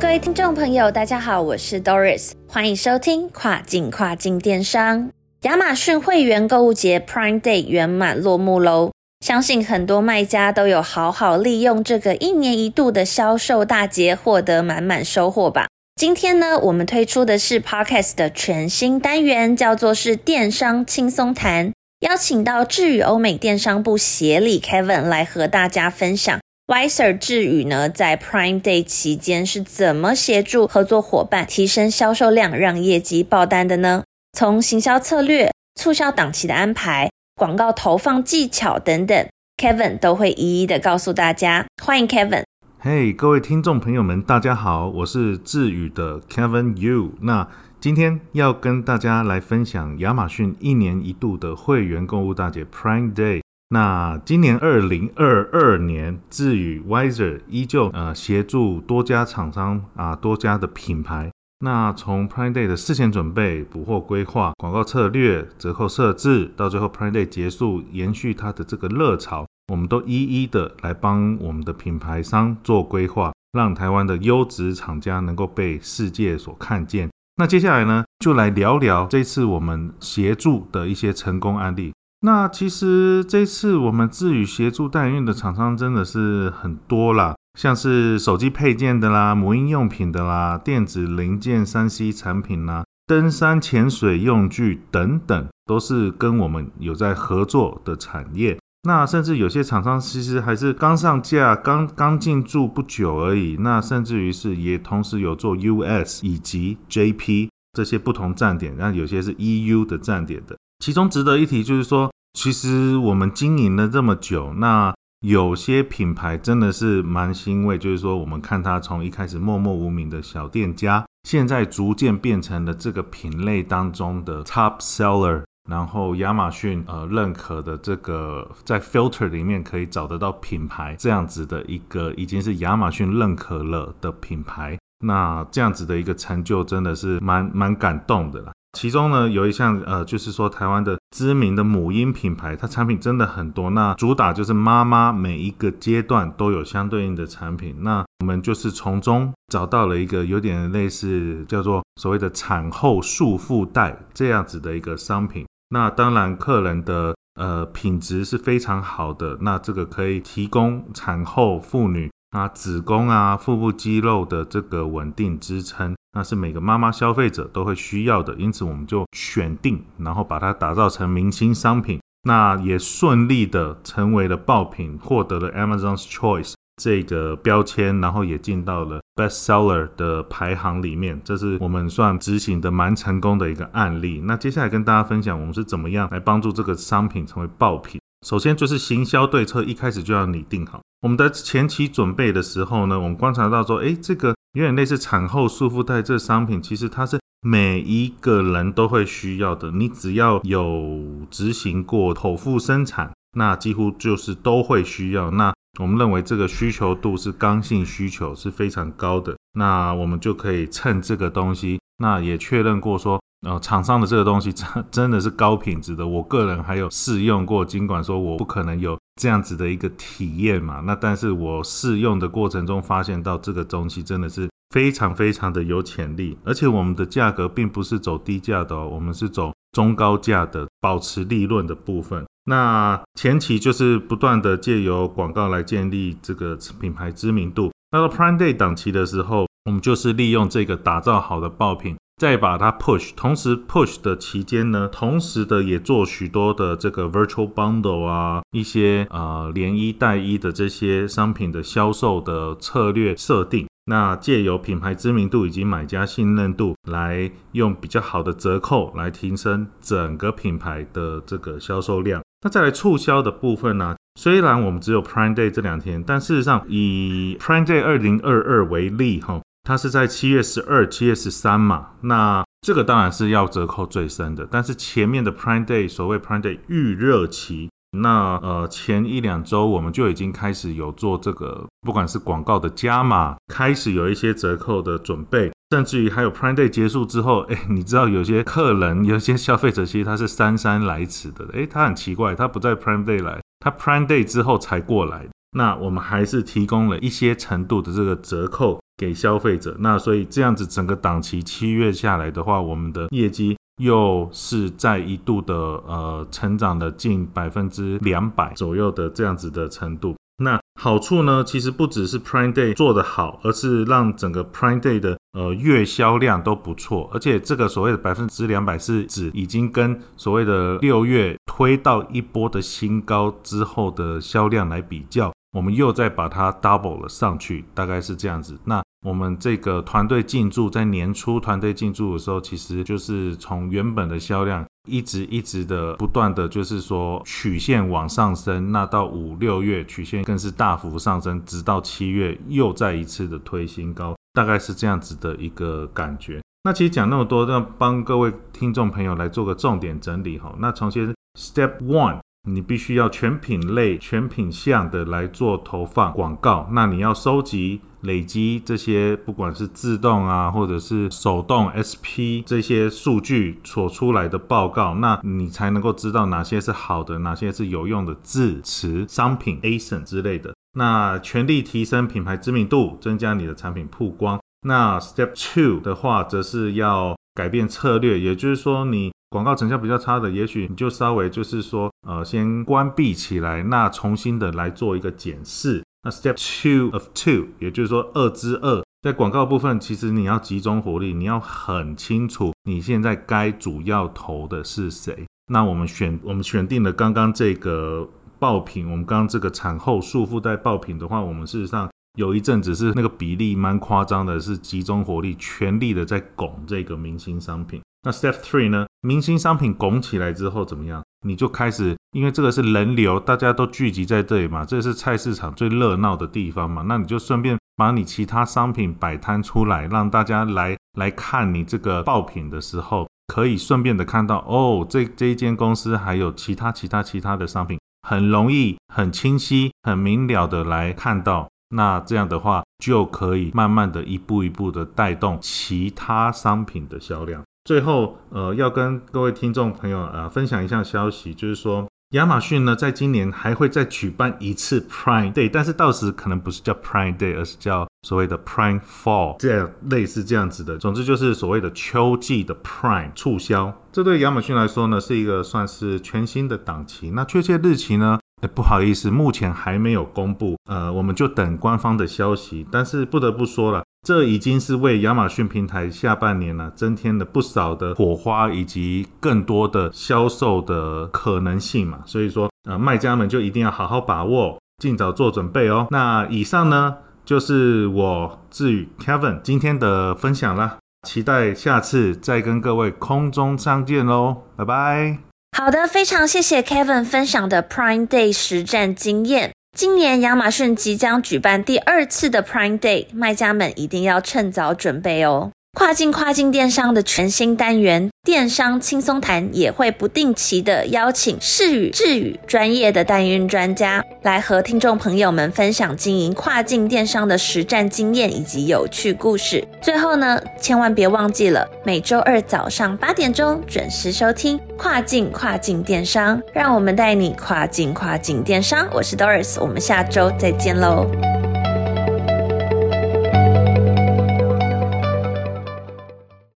各位听众朋友，大家好，我是 Doris，欢迎收听跨境跨境电商。亚马逊会员购物节 Prime Day 圆满落幕喽！相信很多卖家都有好好利用这个一年一度的销售大节，获得满满收获吧。今天呢，我们推出的是 Podcast 的全新单元，叫做是电商轻松谈，邀请到智宇欧美电商部协理 Kevin 来和大家分享。Wiser 智宇呢，在 Prime Day 期间是怎么协助合作伙伴提升销售量，让业绩爆单的呢？从行销策略、促销档期的安排、广告投放技巧等等，Kevin 都会一一的告诉大家。欢迎 Kevin。嘿，各位听众朋友们，大家好，我是智宇的 Kevin Yu。那今天要跟大家来分享亚马逊一年一度的会员购物大节 Prime Day。那今年二零二二年，智宇 Wiser 依旧呃协助多家厂商啊多家的品牌。那从 Prime Day 的事前准备、补货规划、广告策略、折扣设置，到最后 Prime Day 结束，延续它的这个热潮，我们都一一的来帮我们的品牌商做规划，让台湾的优质厂家能够被世界所看见。那接下来呢，就来聊聊这次我们协助的一些成功案例。那其实这次我们智宇协助代运的厂商真的是很多啦，像是手机配件的啦、母婴用品的啦、电子零件、三 C 产品啦、登山潜水用具等等，都是跟我们有在合作的产业。那甚至有些厂商其实还是刚上架、刚刚进驻不久而已。那甚至于是也同时有做 US 以及 JP 这些不同站点，那有些是 EU 的站点的。其中值得一提就是说。其实我们经营了这么久，那有些品牌真的是蛮欣慰，就是说我们看它从一开始默默无名的小店家，现在逐渐变成了这个品类当中的 top seller，然后亚马逊呃认可的这个在 filter 里面可以找得到品牌这样子的一个已经是亚马逊认可了的品牌，那这样子的一个成就真的是蛮蛮感动的啦。其中呢，有一项呃，就是说台湾的知名的母婴品牌，它产品真的很多。那主打就是妈妈每一个阶段都有相对应的产品。那我们就是从中找到了一个有点类似叫做所谓的产后束缚带这样子的一个商品。那当然，客人的呃品质是非常好的。那这个可以提供产后妇女啊子宫啊腹部肌肉的这个稳定支撑。那是每个妈妈消费者都会需要的，因此我们就选定，然后把它打造成明星商品，那也顺利的成为了爆品，获得了 Amazon's Choice 这个标签，然后也进到了 Best Seller 的排行里面，这是我们算执行的蛮成功的一个案例。那接下来跟大家分享，我们是怎么样来帮助这个商品成为爆品。首先就是行销对策，一开始就要拟定好。我们的前期准备的时候呢，我们观察到说，诶，这个有点类似产后束缚带这商品，其实它是每一个人都会需要的。你只要有执行过剖腹生产，那几乎就是都会需要。那我们认为这个需求度是刚性需求是非常高的，那我们就可以趁这个东西，那也确认过说。呃，厂商的这个东西真真的是高品质的，我个人还有试用过，尽管说我不可能有这样子的一个体验嘛，那但是我试用的过程中发现到这个东西真的是非常非常的有潜力，而且我们的价格并不是走低价的哦，我们是走中高价的，保持利润的部分。那前期就是不断的借由广告来建立这个品牌知名度。那到 Prime Day 档期的时候，我们就是利用这个打造好的爆品。再把它 push，同时 push 的期间呢，同时的也做许多的这个 virtual bundle 啊，一些呃连一带一的这些商品的销售的策略设定。那借由品牌知名度以及买家信任度，来用比较好的折扣来提升整个品牌的这个销售量。那再来促销的部分呢，虽然我们只有 Prime Day 这两天，但事实上以 Prime Day 二零二二为例哈。它是在七月十二、七月十三嘛，那这个当然是要折扣最深的。但是前面的 Prime Day，所谓 Prime Day 预热期，那呃前一两周我们就已经开始有做这个，不管是广告的加码，开始有一些折扣的准备，甚至于还有 Prime Day 结束之后，哎，你知道有些客人、有些消费者其实他是姗姗来迟的，哎，他很奇怪，他不在 Prime Day 来，他 Prime Day 之后才过来。那我们还是提供了一些程度的这个折扣给消费者，那所以这样子整个档期七月下来的话，我们的业绩又是在一度的呃成长了近百分之两百左右的这样子的程度。那好处呢，其实不只是 Prime Day 做得好，而是让整个 Prime Day 的呃月销量都不错，而且这个所谓的百分之两百是指已经跟所谓的六月推到一波的新高之后的销量来比较。我们又再把它 double 了上去，大概是这样子。那我们这个团队进驻在年初团队进驻的时候，其实就是从原本的销量一直一直的不断的就是说曲线往上升。那到五六月曲线更是大幅上升，直到七月又再一次的推新高，大概是这样子的一个感觉。那其实讲那么多，要帮各位听众朋友来做个重点整理哈。那从先 step one。你必须要全品类、全品项的来做投放广告。那你要收集、累积这些，不管是自动啊，或者是手动 SP 这些数据所出来的报告，那你才能够知道哪些是好的，哪些是有用的字词、商品 ASIN 之类的。那全力提升品牌知名度，增加你的产品曝光。那 Step Two 的话，则是要改变策略，也就是说你。广告成效比较差的，也许你就稍微就是说，呃，先关闭起来，那重新的来做一个检视。那 step two of two，也就是说二之二，在广告部分，其实你要集中火力，你要很清楚你现在该主要投的是谁。那我们选我们选定了刚刚这个爆品，我们刚刚这个产后束缚带爆品的话，我们事实上有一阵子是那个比例蛮夸张的，是集中火力，全力的在拱这个明星商品。那 Step Three 呢？明星商品拱起来之后怎么样？你就开始，因为这个是人流，大家都聚集在这里嘛，这是菜市场最热闹的地方嘛。那你就顺便把你其他商品摆摊出来，让大家来来看你这个爆品的时候，可以顺便的看到哦，这这一间公司还有其他其他其他的商品，很容易、很清晰、很明了的来看到。那这样的话，就可以慢慢的一步一步的带动其他商品的销量。最后，呃，要跟各位听众朋友呃分享一项消息，就是说亚马逊呢，在今年还会再举办一次 Prime Day，但是到时可能不是叫 Prime Day，而是叫所谓的 Prime Fall，这样类似这样子的。总之就是所谓的秋季的 Prime 促销。这对亚马逊来说呢，是一个算是全新的档期。那确切日期呢？不好意思，目前还没有公布。呃，我们就等官方的消息。但是不得不说了。这已经是为亚马逊平台下半年呢增添了不少的火花，以及更多的销售的可能性嘛。所以说，呃，卖家们就一定要好好把握，尽早做准备哦。那以上呢，就是我志宇 Kevin 今天的分享啦，期待下次再跟各位空中相见喽，拜拜。好的，非常谢谢 Kevin 分享的 Prime Day 实战经验。今年亚马逊即将举办第二次的 Prime Day，卖家们一定要趁早准备哦。跨境跨境电商的全新单元“电商轻松谈”也会不定期的邀请视语、智语专业的代运专家来和听众朋友们分享经营跨境电商的实战经验以及有趣故事。最后呢，千万别忘记了每周二早上八点钟准时收听《跨境跨境电商》，让我们带你跨境跨境电商。我是 Doris，我们下周再见喽。